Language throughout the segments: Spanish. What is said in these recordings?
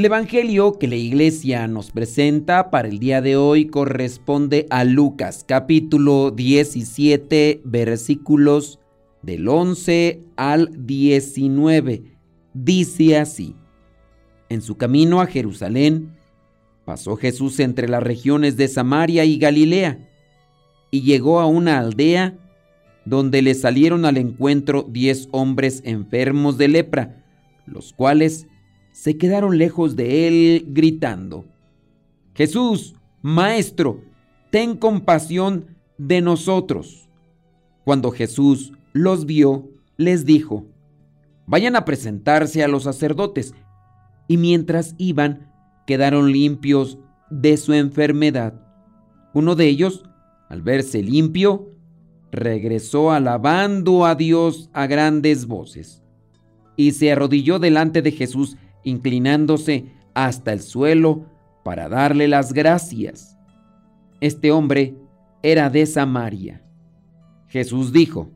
El Evangelio que la iglesia nos presenta para el día de hoy corresponde a Lucas capítulo 17 versículos del 11 al 19. Dice así, en su camino a Jerusalén, pasó Jesús entre las regiones de Samaria y Galilea, y llegó a una aldea donde le salieron al encuentro diez hombres enfermos de lepra, los cuales se quedaron lejos de él gritando, Jesús, Maestro, ten compasión de nosotros. Cuando Jesús los vio, les dijo, vayan a presentarse a los sacerdotes. Y mientras iban, quedaron limpios de su enfermedad. Uno de ellos, al verse limpio, regresó alabando a Dios a grandes voces y se arrodilló delante de Jesús inclinándose hasta el suelo para darle las gracias. Este hombre era de Samaria. Jesús dijo,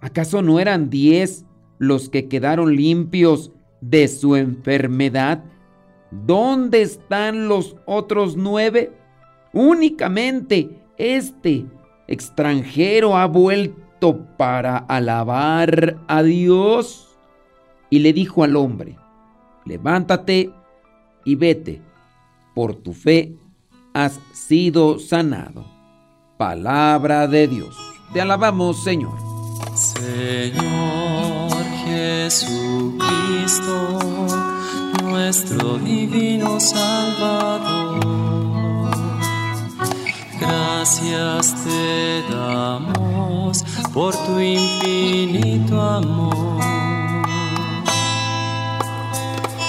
¿acaso no eran diez los que quedaron limpios de su enfermedad? ¿Dónde están los otros nueve? Únicamente este extranjero ha vuelto para alabar a Dios. Y le dijo al hombre, levántate y vete, por tu fe has sido sanado. Palabra de Dios. Te alabamos, Señor. Señor Jesucristo, nuestro divino Salvador. Gracias te damos por tu infinito amor.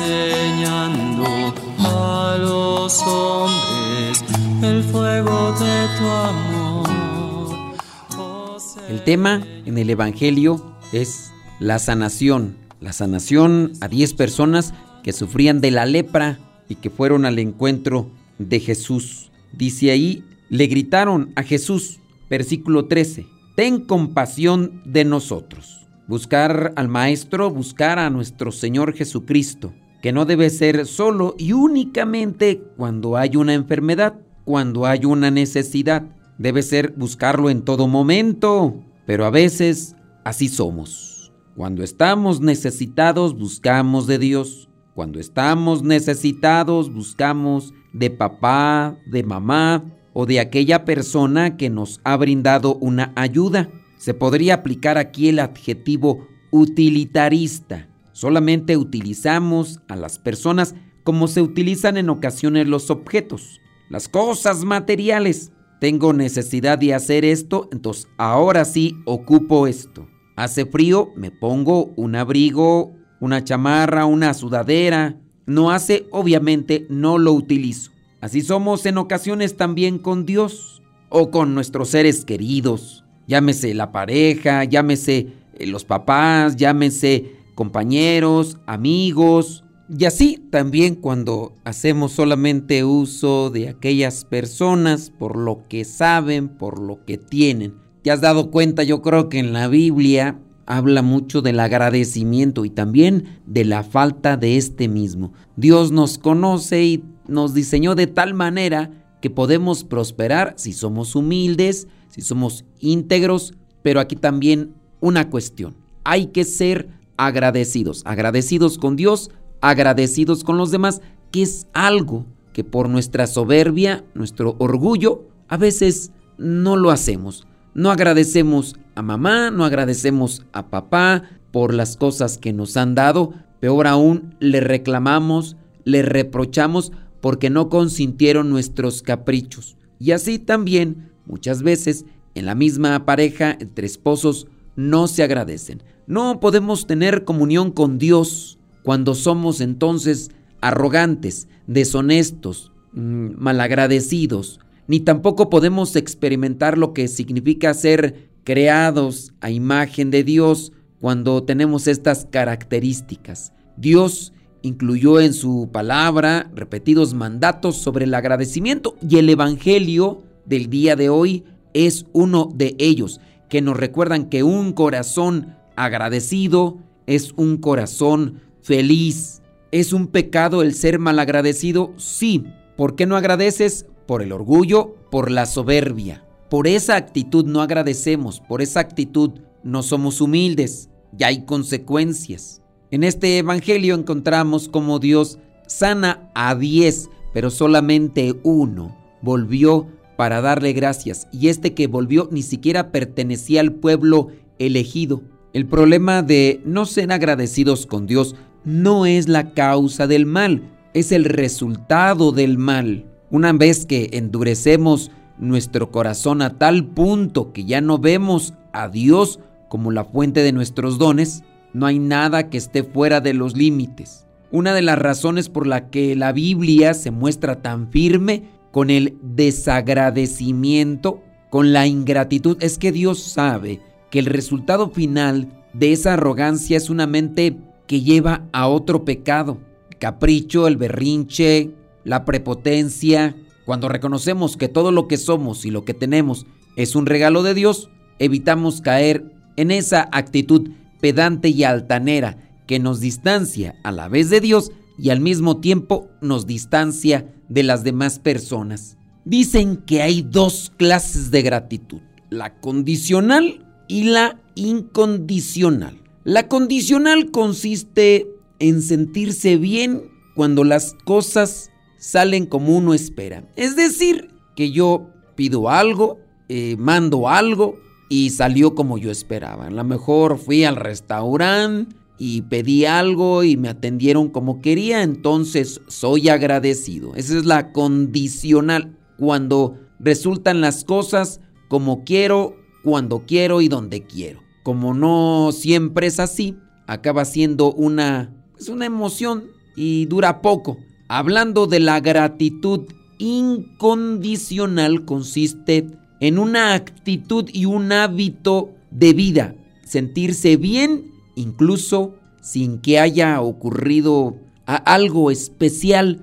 enseñando a los hombres el fuego de tu amor. El tema en el Evangelio es la sanación, la sanación a 10 personas que sufrían de la lepra y que fueron al encuentro de Jesús. Dice ahí, le gritaron a Jesús, versículo 13, ten compasión de nosotros buscar al Maestro, buscar a nuestro Señor Jesucristo, que no debe ser solo y únicamente cuando hay una enfermedad, cuando hay una necesidad. Debe ser buscarlo en todo momento, pero a veces así somos. Cuando estamos necesitados, buscamos de Dios. Cuando estamos necesitados, buscamos de papá, de mamá o de aquella persona que nos ha brindado una ayuda. Se podría aplicar aquí el adjetivo utilitarista. Solamente utilizamos a las personas como se utilizan en ocasiones los objetos, las cosas materiales. Tengo necesidad de hacer esto, entonces ahora sí ocupo esto. Hace frío, me pongo un abrigo, una chamarra, una sudadera. No hace, obviamente no lo utilizo. Así somos en ocasiones también con Dios o con nuestros seres queridos llámese la pareja, llámese eh, los papás, llámese compañeros, amigos. Y así también cuando hacemos solamente uso de aquellas personas por lo que saben, por lo que tienen. Te has dado cuenta, yo creo que en la Biblia habla mucho del agradecimiento y también de la falta de este mismo. Dios nos conoce y nos diseñó de tal manera que podemos prosperar si somos humildes, si somos íntegros, pero aquí también una cuestión. Hay que ser agradecidos, agradecidos con Dios, agradecidos con los demás, que es algo que por nuestra soberbia, nuestro orgullo, a veces no lo hacemos. No agradecemos a mamá, no agradecemos a papá por las cosas que nos han dado, peor aún, le reclamamos, le reprochamos porque no consintieron nuestros caprichos. Y así también, muchas veces, en la misma pareja, entre esposos, no se agradecen. No podemos tener comunión con Dios cuando somos entonces arrogantes, deshonestos, mm, malagradecidos, ni tampoco podemos experimentar lo que significa ser creados a imagen de Dios cuando tenemos estas características. Dios incluyó en su palabra repetidos mandatos sobre el agradecimiento y el Evangelio del día de hoy es uno de ellos, que nos recuerdan que un corazón agradecido es un corazón feliz. ¿Es un pecado el ser malagradecido? Sí. ¿Por qué no agradeces? Por el orgullo, por la soberbia. Por esa actitud no agradecemos, por esa actitud no somos humildes y hay consecuencias. En este Evangelio encontramos como Dios sana a diez, pero solamente uno volvió para darle gracias y este que volvió ni siquiera pertenecía al pueblo elegido. El problema de no ser agradecidos con Dios no es la causa del mal, es el resultado del mal. Una vez que endurecemos nuestro corazón a tal punto que ya no vemos a Dios como la fuente de nuestros dones, no hay nada que esté fuera de los límites. Una de las razones por la que la Biblia se muestra tan firme con el desagradecimiento, con la ingratitud, es que Dios sabe que el resultado final de esa arrogancia es una mente que lleva a otro pecado. El capricho, el berrinche, la prepotencia. Cuando reconocemos que todo lo que somos y lo que tenemos es un regalo de Dios, evitamos caer en esa actitud pedante y altanera que nos distancia a la vez de Dios y al mismo tiempo nos distancia de las demás personas. Dicen que hay dos clases de gratitud, la condicional y la incondicional. La condicional consiste en sentirse bien cuando las cosas salen como uno espera. Es decir, que yo pido algo, eh, mando algo y salió como yo esperaba. A lo mejor fui al restaurante y pedí algo y me atendieron como quería, entonces soy agradecido. Esa es la condicional, cuando resultan las cosas como quiero, cuando quiero y donde quiero como no siempre es así, acaba siendo una, es una emoción y dura poco. Hablando de la gratitud incondicional consiste en una actitud y un hábito de vida, sentirse bien incluso sin que haya ocurrido algo especial.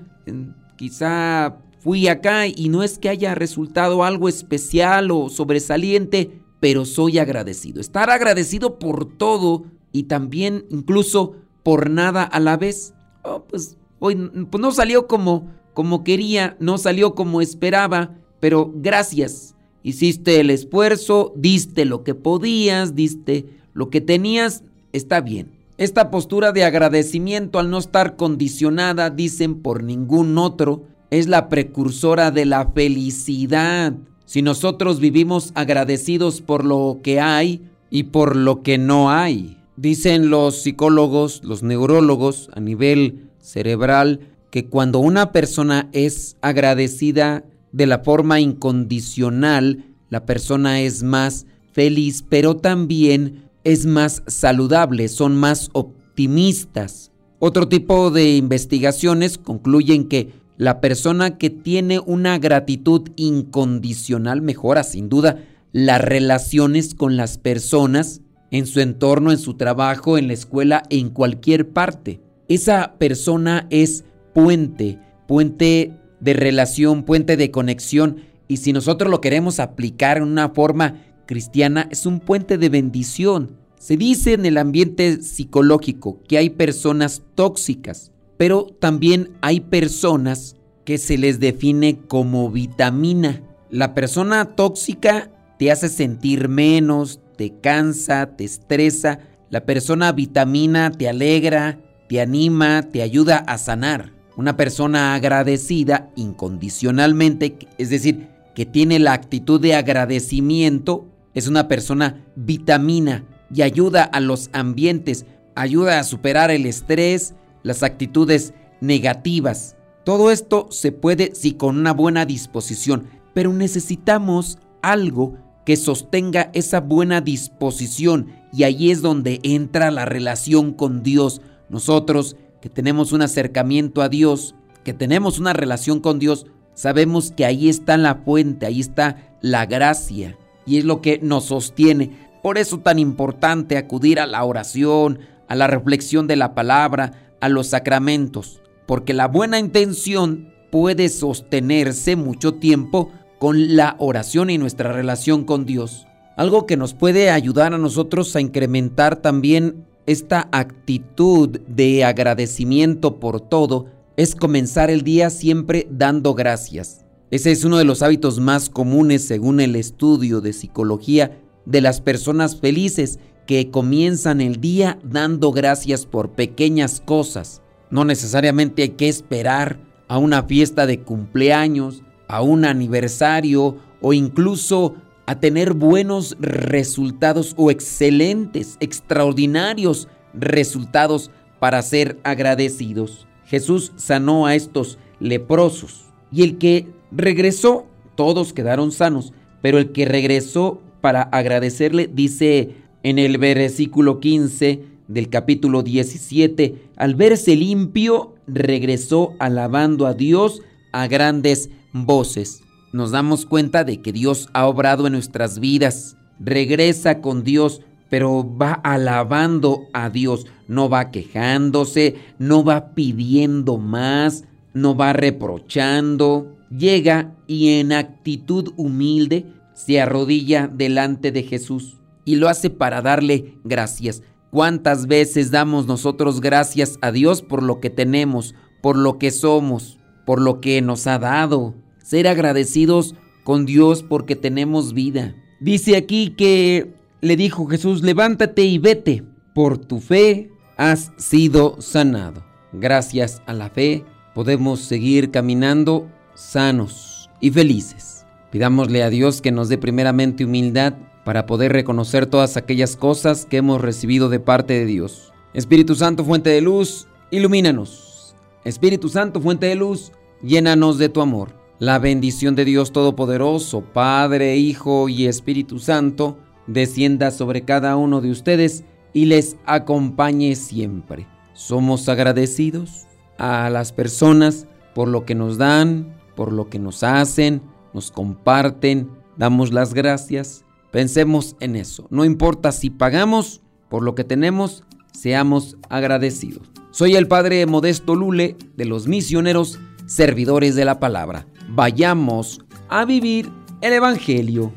Quizá fui acá y no es que haya resultado algo especial o sobresaliente, pero soy agradecido. Estar agradecido por todo y también incluso por nada a la vez. Oh, pues hoy pues no salió como, como quería, no salió como esperaba, pero gracias. Hiciste el esfuerzo, diste lo que podías, diste lo que tenías, está bien. Esta postura de agradecimiento al no estar condicionada, dicen por ningún otro, es la precursora de la felicidad. Si nosotros vivimos agradecidos por lo que hay y por lo que no hay. Dicen los psicólogos, los neurólogos a nivel cerebral, que cuando una persona es agradecida de la forma incondicional, la persona es más feliz, pero también es más saludable, son más optimistas. Otro tipo de investigaciones concluyen que la persona que tiene una gratitud incondicional mejora sin duda las relaciones con las personas en su entorno, en su trabajo, en la escuela, en cualquier parte. Esa persona es puente, puente de relación, puente de conexión. Y si nosotros lo queremos aplicar en una forma cristiana, es un puente de bendición. Se dice en el ambiente psicológico que hay personas tóxicas, pero también hay personas que se les define como vitamina. La persona tóxica te hace sentir menos, te cansa, te estresa. La persona vitamina te alegra, te anima, te ayuda a sanar. Una persona agradecida incondicionalmente, es decir, que tiene la actitud de agradecimiento, es una persona vitamina y ayuda a los ambientes, ayuda a superar el estrés, las actitudes negativas. Todo esto se puede si con una buena disposición, pero necesitamos algo que sostenga esa buena disposición y ahí es donde entra la relación con Dios. Nosotros que tenemos un acercamiento a Dios, que tenemos una relación con Dios, sabemos que ahí está la fuente, ahí está la gracia y es lo que nos sostiene. Por eso tan importante acudir a la oración, a la reflexión de la palabra, a los sacramentos, porque la buena intención puede sostenerse mucho tiempo con la oración y nuestra relación con Dios. Algo que nos puede ayudar a nosotros a incrementar también esta actitud de agradecimiento por todo es comenzar el día siempre dando gracias. Ese es uno de los hábitos más comunes según el estudio de psicología de las personas felices que comienzan el día dando gracias por pequeñas cosas. No necesariamente hay que esperar a una fiesta de cumpleaños, a un aniversario o incluso a tener buenos resultados o excelentes, extraordinarios resultados para ser agradecidos. Jesús sanó a estos leprosos y el que regresó, todos quedaron sanos, pero el que regresó para agradecerle dice en el versículo 15 del capítulo 17, al verse limpio, regresó alabando a Dios a grandes voces. Nos damos cuenta de que Dios ha obrado en nuestras vidas. Regresa con Dios, pero va alabando a Dios. No va quejándose, no va pidiendo más, no va reprochando. Llega y en actitud humilde se arrodilla delante de Jesús y lo hace para darle gracias. ¿Cuántas veces damos nosotros gracias a Dios por lo que tenemos, por lo que somos, por lo que nos ha dado? Ser agradecidos con Dios porque tenemos vida. Dice aquí que le dijo Jesús, levántate y vete, por tu fe has sido sanado. Gracias a la fe podemos seguir caminando sanos y felices. Pidámosle a Dios que nos dé primeramente humildad para poder reconocer todas aquellas cosas que hemos recibido de parte de Dios. Espíritu Santo, fuente de luz, ilumínanos. Espíritu Santo, fuente de luz, llénanos de tu amor. La bendición de Dios Todopoderoso, Padre, Hijo y Espíritu Santo, descienda sobre cada uno de ustedes y les acompañe siempre. Somos agradecidos a las personas por lo que nos dan, por lo que nos hacen, nos comparten, damos las gracias Pensemos en eso. No importa si pagamos por lo que tenemos, seamos agradecidos. Soy el Padre Modesto Lule de los misioneros servidores de la palabra. Vayamos a vivir el Evangelio.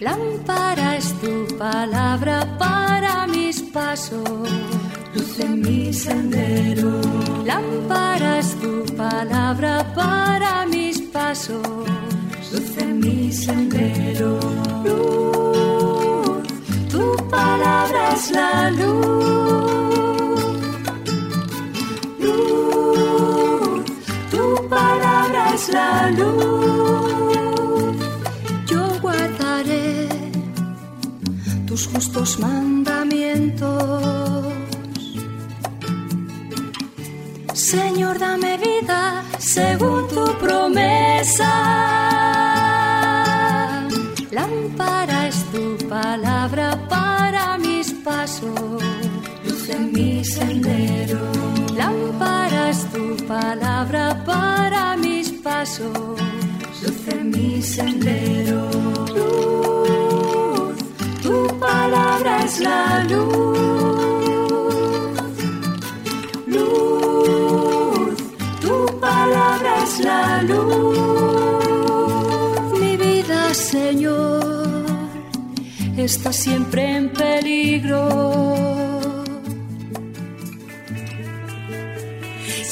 Lámpara es tu palabra para mis pasos, luz en mi sendero. Lámpara es tu palabra para mis pasos mi sendero. Luz, tu palabra es la luz. Luz, tu palabra es la luz. Yo guardaré tus justos mandamientos. Señor, dame vida según tu promesa mi sendero. Lámparas tu palabra para mis pasos, luz en mi sendero. Luz, tu palabra es la luz. Luz, tu palabra es la luz. Mi vida, Señor está siempre en peligro.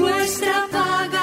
nuestra paga.